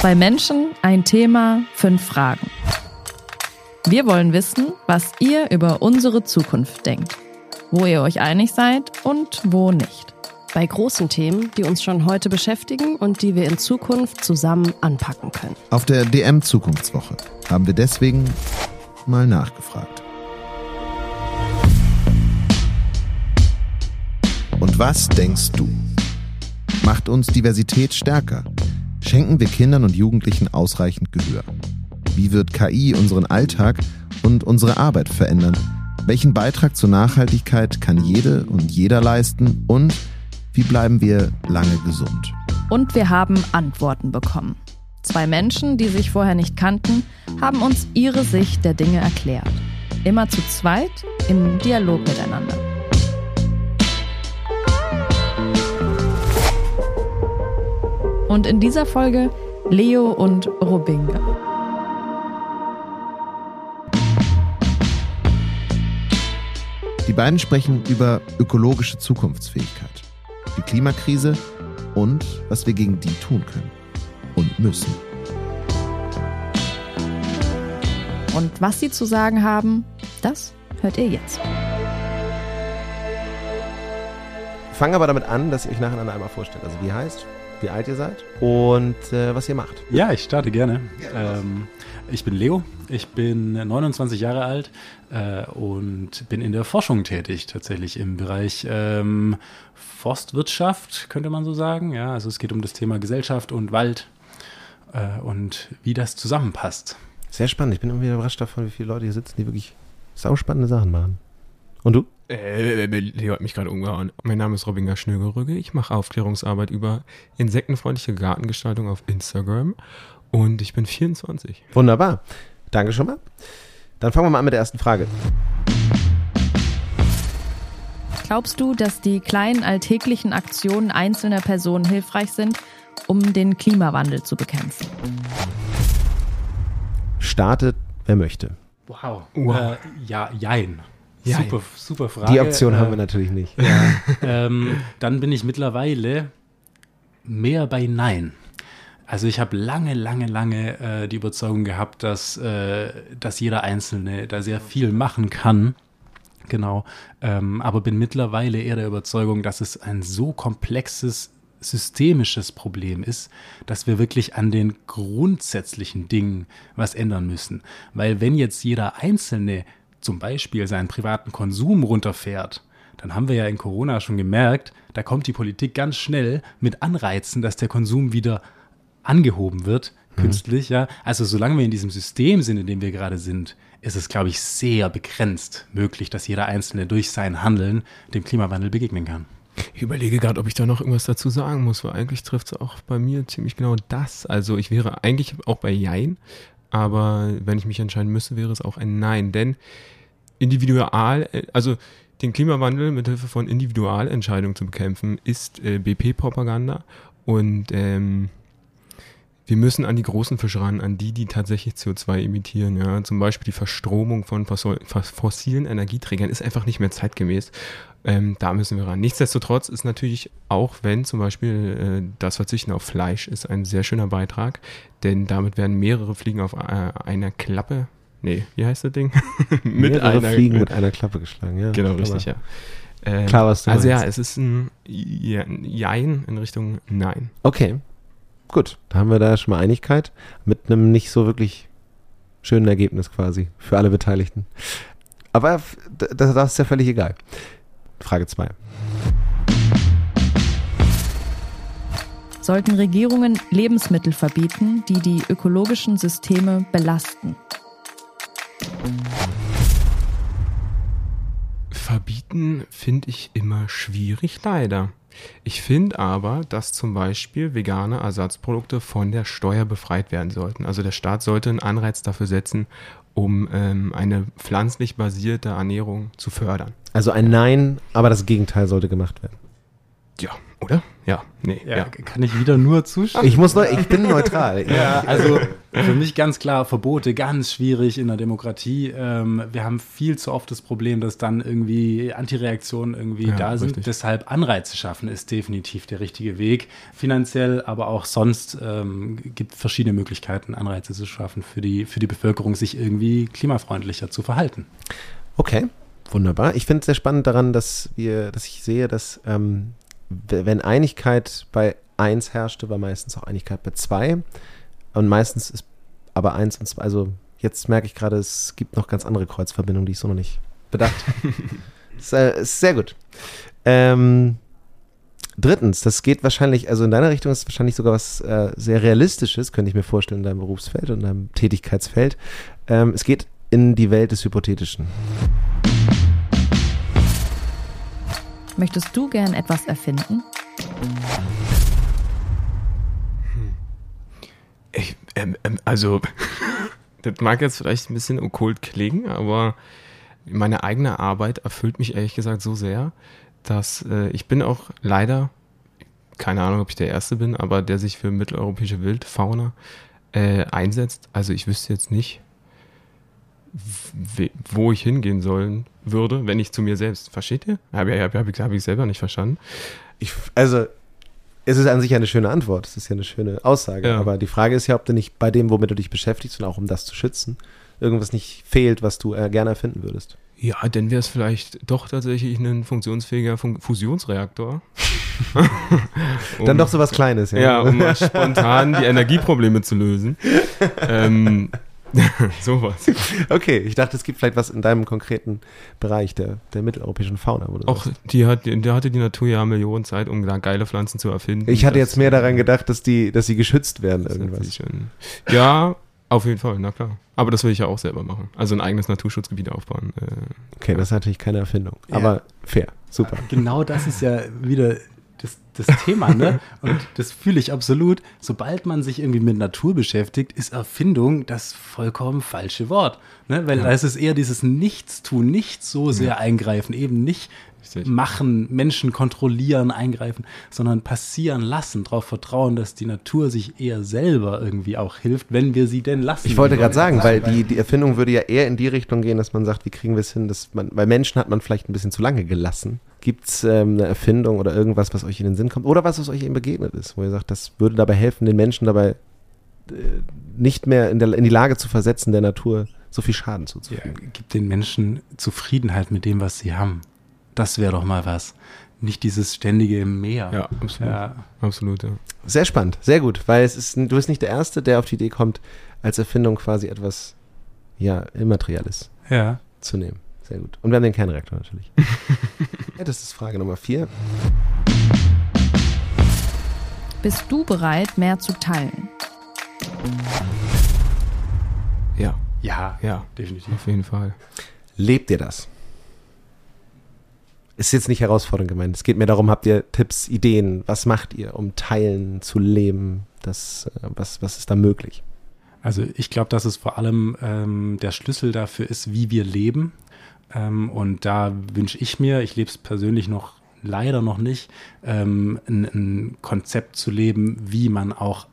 Zwei Menschen, ein Thema, fünf Fragen. Wir wollen wissen, was ihr über unsere Zukunft denkt, wo ihr euch einig seid und wo nicht. Bei großen Themen, die uns schon heute beschäftigen und die wir in Zukunft zusammen anpacken können. Auf der DM Zukunftswoche haben wir deswegen mal nachgefragt. Und was denkst du? Macht uns Diversität stärker? Schenken wir Kindern und Jugendlichen ausreichend Gehör? Wie wird KI unseren Alltag und unsere Arbeit verändern? Welchen Beitrag zur Nachhaltigkeit kann jede und jeder leisten? Und wie bleiben wir lange gesund? Und wir haben Antworten bekommen. Zwei Menschen, die sich vorher nicht kannten, haben uns ihre Sicht der Dinge erklärt. Immer zu zweit im Dialog miteinander. Und in dieser Folge Leo und Robinga. Die beiden sprechen über ökologische Zukunftsfähigkeit, die Klimakrise und was wir gegen die tun können und müssen. Und was sie zu sagen haben, das hört ihr jetzt. Fangen aber damit an, dass ihr euch nacheinander einmal vorstellt. Also wie heißt, wie alt ihr seid und äh, was ihr macht. Ja, ich starte gerne. Ähm, ich bin Leo, ich bin 29 Jahre alt äh, und bin in der Forschung tätig, tatsächlich im Bereich ähm, Forstwirtschaft, könnte man so sagen. Ja, also es geht um das Thema Gesellschaft und Wald äh, und wie das zusammenpasst. Sehr spannend. Ich bin irgendwie überrascht davon, wie viele Leute hier sitzen, die wirklich sauspannende Sachen machen. Und du? Äh, Leo hat mich gerade umgehauen. Mein Name ist Robinga Schnögerrügge. Ich mache Aufklärungsarbeit über insektenfreundliche Gartengestaltung auf Instagram und ich bin 24. Wunderbar. Danke schon mal. Dann fangen wir mal an mit der ersten Frage. Glaubst du, dass die kleinen alltäglichen Aktionen einzelner Personen hilfreich sind, um den Klimawandel zu bekämpfen? Startet, wer möchte. Wow. Wow. Äh, ja, jein. Jein. Super, super Frage. Die Option Äh, haben wir natürlich nicht. Ja, ähm, dann bin ich mittlerweile mehr bei Nein. Also ich habe lange, lange, lange äh, die Überzeugung gehabt, dass, äh, dass jeder Einzelne da sehr viel machen kann. Genau. Ähm, aber bin mittlerweile eher der Überzeugung, dass es ein so komplexes systemisches Problem ist, dass wir wirklich an den grundsätzlichen Dingen was ändern müssen. Weil wenn jetzt jeder Einzelne zum Beispiel seinen privaten Konsum runterfährt, dann haben wir ja in Corona schon gemerkt, da kommt die Politik ganz schnell mit Anreizen, dass der Konsum wieder angehoben wird, künstlich, ja. Also solange wir in diesem System sind, in dem wir gerade sind, ist es, glaube ich, sehr begrenzt möglich, dass jeder Einzelne durch sein Handeln dem Klimawandel begegnen kann. Ich überlege gerade, ob ich da noch irgendwas dazu sagen muss, weil eigentlich trifft es auch bei mir ziemlich genau das. Also ich wäre eigentlich auch bei Jein, aber wenn ich mich entscheiden müsste, wäre es auch ein Nein. Denn individual, äh, also den Klimawandel mit Hilfe von Individualentscheidungen zu bekämpfen, ist äh, BP-Propaganda und ähm, wir müssen an die großen Fische ran, an die, die tatsächlich CO2 emittieren. Ja. Zum Beispiel die Verstromung von fossil- fos- fossilen Energieträgern ist einfach nicht mehr zeitgemäß. Ähm, da müssen wir ran. Nichtsdestotrotz ist natürlich, auch wenn zum Beispiel äh, das Verzichten auf Fleisch ist ein sehr schöner Beitrag, denn damit werden mehrere Fliegen auf äh, einer Klappe, nee, wie heißt das Ding? mit Mehrere einer Fliegen mit einer Klappe geschlagen, ja. Genau, Aber richtig, ja. Ähm, Klar, was du Also ja, meinst. es ist ein Ja- Jein in Richtung Nein. Okay, gut. Da haben wir da schon mal Einigkeit mit einem nicht so wirklich schönen Ergebnis quasi für alle Beteiligten. Aber das, das ist ja völlig egal. Frage 2. Sollten Regierungen Lebensmittel verbieten, die die ökologischen Systeme belasten? Verbieten finde ich immer schwierig, leider. Ich finde aber, dass zum Beispiel vegane Ersatzprodukte von der Steuer befreit werden sollten. Also der Staat sollte einen Anreiz dafür setzen, um ähm, eine pflanzlich basierte Ernährung zu fördern. Also ein Nein, aber das Gegenteil sollte gemacht werden. Ja, oder? Ja, nee, Ja, ja. kann ich wieder nur zustimmen. Ich muss neu, ich bin neutral. Ja, also für mich ganz klar Verbote, ganz schwierig in der Demokratie. Ähm, wir haben viel zu oft das Problem, dass dann irgendwie Antireaktionen irgendwie Ja, da sind. richtig. Deshalb Anreize schaffen ist definitiv der richtige Weg. Finanziell, aber auch sonst ähm, gibt verschiedene Möglichkeiten, Anreize zu schaffen für die, für die Bevölkerung, sich irgendwie klimafreundlicher zu verhalten. Okay, wunderbar. Ich finde es sehr spannend daran, dass wir, dass ich sehe, dass ähm, wenn Einigkeit bei 1 herrschte, war meistens auch Einigkeit bei 2. Und meistens ist aber 1 und 2, also jetzt merke ich gerade, es gibt noch ganz andere Kreuzverbindungen, die ich so noch nicht bedacht habe. ist, äh, ist sehr gut. Ähm, drittens, das geht wahrscheinlich, also in deiner Richtung ist es wahrscheinlich sogar was äh, sehr Realistisches, könnte ich mir vorstellen, in deinem Berufsfeld und in deinem Tätigkeitsfeld. Ähm, es geht in die Welt des Hypothetischen. Möchtest du gern etwas erfinden? Ich, ähm, ähm, also, das mag jetzt vielleicht ein bisschen okkult klingen, aber meine eigene Arbeit erfüllt mich ehrlich gesagt so sehr, dass äh, ich bin auch leider, keine Ahnung, ob ich der Erste bin, aber der sich für mitteleuropäische Wildfauna äh, einsetzt. Also ich wüsste jetzt nicht, wo ich hingehen sollen würde, wenn ich zu mir selbst. Versteht ihr? Habe hab, hab, ich- hab ich selber nicht verstanden. Ich, also, es ist an sich eine schöne Antwort. Es ist ja eine schöne Aussage. Ja. Aber die Frage ist ja, ob du nicht bei dem, womit du dich beschäftigst und auch um das zu schützen, irgendwas nicht fehlt, was du äh, gerne erfinden würdest. Ja, dann wäre es vielleicht doch tatsächlich ein funktionsfähiger Fun Fusionsreaktor. Dann doch so was Kleines, ja. Ja, um mal spontan die Energieprobleme zu lösen. ähm, sowas. Okay, ich dachte, es gibt vielleicht was in deinem konkreten Bereich der, der mitteleuropäischen Fauna. Wo du Auch sagst. die hat, da hatte die Natur ja Millionen Zeit, um da geile Pflanzen zu erfinden. ich hatte jetzt mehr daran gedacht, dass die, dass sie geschützt werden, irgendwas. Ja, auf jeden Fall, na klar. Aber das will ich ja auch selber machen. Also ein eigenes Naturschutzgebiet aufbauen. Äh, Okay, das ist natürlich keine Erfindung. Ja. Aber fair, super. Genau das ist ja wieder das, das Thema, ne? Und das fühle ich absolut. Sobald man sich irgendwie mit Natur beschäftigt, ist Erfindung das vollkommen falsche Wort. Ne? Weil da ist es eher dieses Nichtstun, nicht so sehr eingreifen, eben nicht Richtig. machen, Menschen kontrollieren, eingreifen, sondern passieren lassen, darauf vertrauen, dass die Natur sich eher selber irgendwie auch hilft, wenn wir sie denn lassen. Ich wollte gerade sagen, weil die, die Erfindung würde ja eher in die Richtung gehen, dass man sagt, wie kriegen wir es hin, dass man, weil Menschen hat man vielleicht ein bisschen zu lange gelassen. Gibt es ähm, eine Erfindung oder irgendwas, was euch in den Sinn kommt oder was, was euch eben begegnet ist, wo ihr sagt, das würde dabei helfen, den Menschen dabei äh, nicht mehr in, der, in die Lage zu versetzen, der Natur so viel Schaden ja, zuzufügen. gibt den Menschen Zufriedenheit mit dem, was sie haben. Das wäre doch mal was. Nicht dieses ständige Mehr. ja, absolut. Ja. Absolut, ja. Sehr spannend, sehr gut, weil es ist, du bist nicht der Erste, der auf die Idee kommt, als Erfindung quasi etwas ja, Immaterielles ja. zu nehmen. Sehr gut. Und wir haben den Kernreaktor natürlich. ja, das ist Frage Nummer vier. Bist du bereit, mehr zu teilen? Ja, Ja, ja, definitiv. auf jeden Fall. Lebt ihr das? Ist jetzt nicht herausfordernd gemeint. Es geht mir darum, habt ihr Tipps, Ideen? Was macht ihr, um teilen zu leben? Das, äh, was, was ist da möglich? Also ich glaube, dass es vor allem ähm, der Schlüssel dafür ist, wie wir leben. Ähm, und da wünsche ich mir, ich lebe es persönlich noch leider noch nicht, ähm, ein, ein Konzept zu leben, wie man auch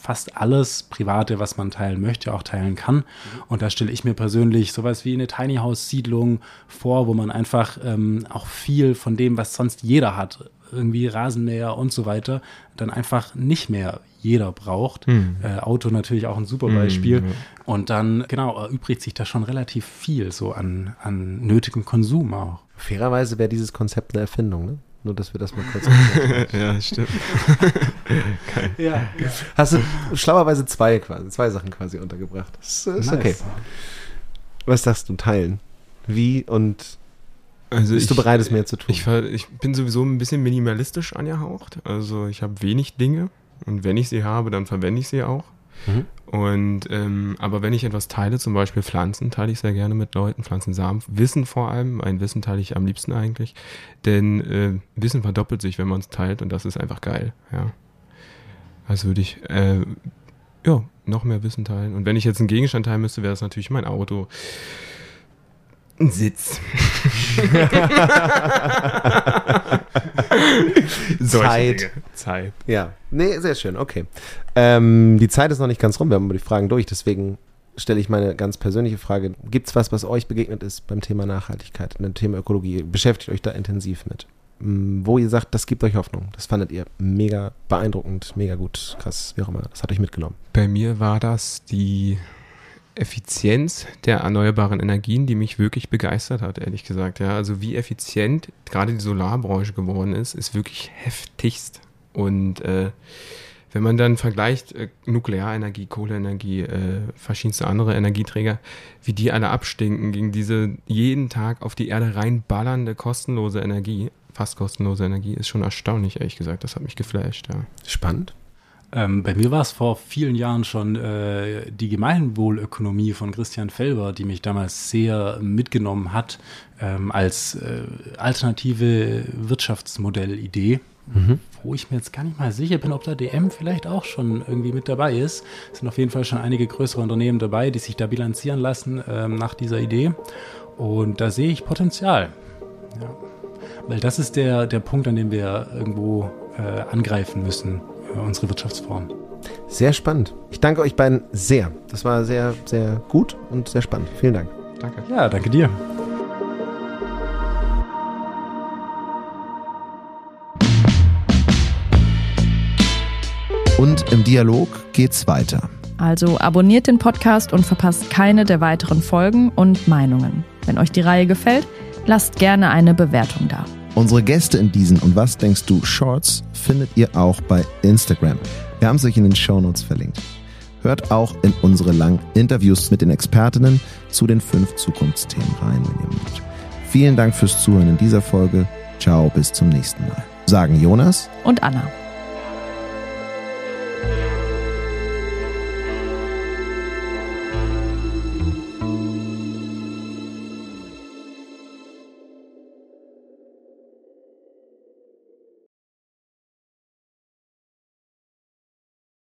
fast alles Private, was man teilen möchte, auch teilen kann. Und da stelle ich mir persönlich sowas wie eine Tiny House Siedlung vor, wo man einfach ähm, auch viel von dem, was sonst jeder hat, irgendwie Rasenmäher und so weiter, dann einfach nicht mehr jeder braucht. Hm. Äh, Auto natürlich auch ein super Beispiel. ja. Und dann, genau, erübrigt sich da schon relativ viel so an, an nötigem Konsum auch. Fairerweise wäre dieses Konzept eine Erfindung, ne? Nur, dass wir das mal kurz. ja, stimmt. Ja, Hast du schlauerweise zwei quasi, zwei Sachen quasi untergebracht. Das ist, ist okay. Was sagst du, teilen? Wie und Also bist du ich- bereit, es mehr zu tun? Ich, ich bin sowieso ein bisschen minimalistisch angehaucht. Also ich habe wenig Dinge und wenn ich sie habe, dann verwende ich sie auch. Mhm. Und ähm, aber wenn ich etwas teile, zum Beispiel Pflanzen, teile ich sehr gerne mit Leuten, Pflanzensamen, Wissen vor allem, ein Wissen teile ich am liebsten eigentlich, denn äh, Wissen verdoppelt sich, wenn man es teilt und das ist einfach geil, ja. Also würde ich äh, ja noch mehr Wissen teilen. Und wenn ich jetzt einen Gegenstand teilen müsste, wäre es natürlich mein Auto. Ein Sitz. Zeit. Zeit. Ja, nee, sehr schön, okay. Ähm, die Zeit ist noch nicht ganz rum, wir haben aber die Fragen durch, deswegen stelle ich meine ganz persönliche Frage. Gibt es was, was euch begegnet ist beim Thema Nachhaltigkeit, beim Thema Ökologie? Beschäftigt euch da intensiv mit? Mm, Wo ihr sagt, das gibt euch Hoffnung. Das fandet ihr mega beeindruckend, mega gut, krass, wie auch immer. Das hat euch mitgenommen. Bei mir war das die Effizienz der erneuerbaren Energien, die mich wirklich begeistert hat, ehrlich gesagt. Ja, also wie effizient gerade die Solarbranche geworden ist, ist wirklich heftigst. Und äh, wenn man dann vergleicht äh, Nuklearenergie, Kohleenergie, äh, verschiedenste andere Energieträger, wie die alle abstinken gegen diese jeden Tag auf die Erde reinballernde kostenlose Energie, fast kostenlose Energie, ist schon erstaunlich, ehrlich gesagt. Das hat mich geflasht, ja. Spannend. Ähm, bei mir war es vor vielen Jahren schon äh, die Gemeinwohlökonomie von Christian Felber, die mich damals sehr mitgenommen hat ähm, als äh, alternative Wirtschaftsmodellidee, wo ich mir jetzt gar nicht mal sicher bin, ob da DM vielleicht auch schon irgendwie mit dabei ist. Es sind auf jeden Fall schon einige größere Unternehmen dabei, die sich da bilanzieren lassen ähm, nach dieser Idee. Und da sehe ich Potenzial. Ja. Weil das ist der, der Punkt, an dem wir irgendwo äh, angreifen müssen, unsere Wirtschaftsform. Sehr spannend. Ich danke euch beiden sehr. Das war sehr, sehr gut und sehr spannend. Vielen Dank. Danke. Ja, danke dir. Und im Dialog geht's weiter. Also abonniert den Podcast und verpasst keine der weiteren Folgen und Meinungen. Wenn euch die Reihe gefällt, lasst gerne eine Bewertung da. Unsere Gäste in diesen Und was denkst du Shorts findet ihr auch bei Instagram. Wir haben es euch in den Shownotes verlinkt. Hört auch in unsere langen Interviews mit den Expertinnen zu den fünf Zukunftsthemen rein, wenn ihr mögt. Vielen Dank fürs Zuhören in dieser Folge. Ciao, bis zum nächsten Mal. Sagen Jonas Und Anna.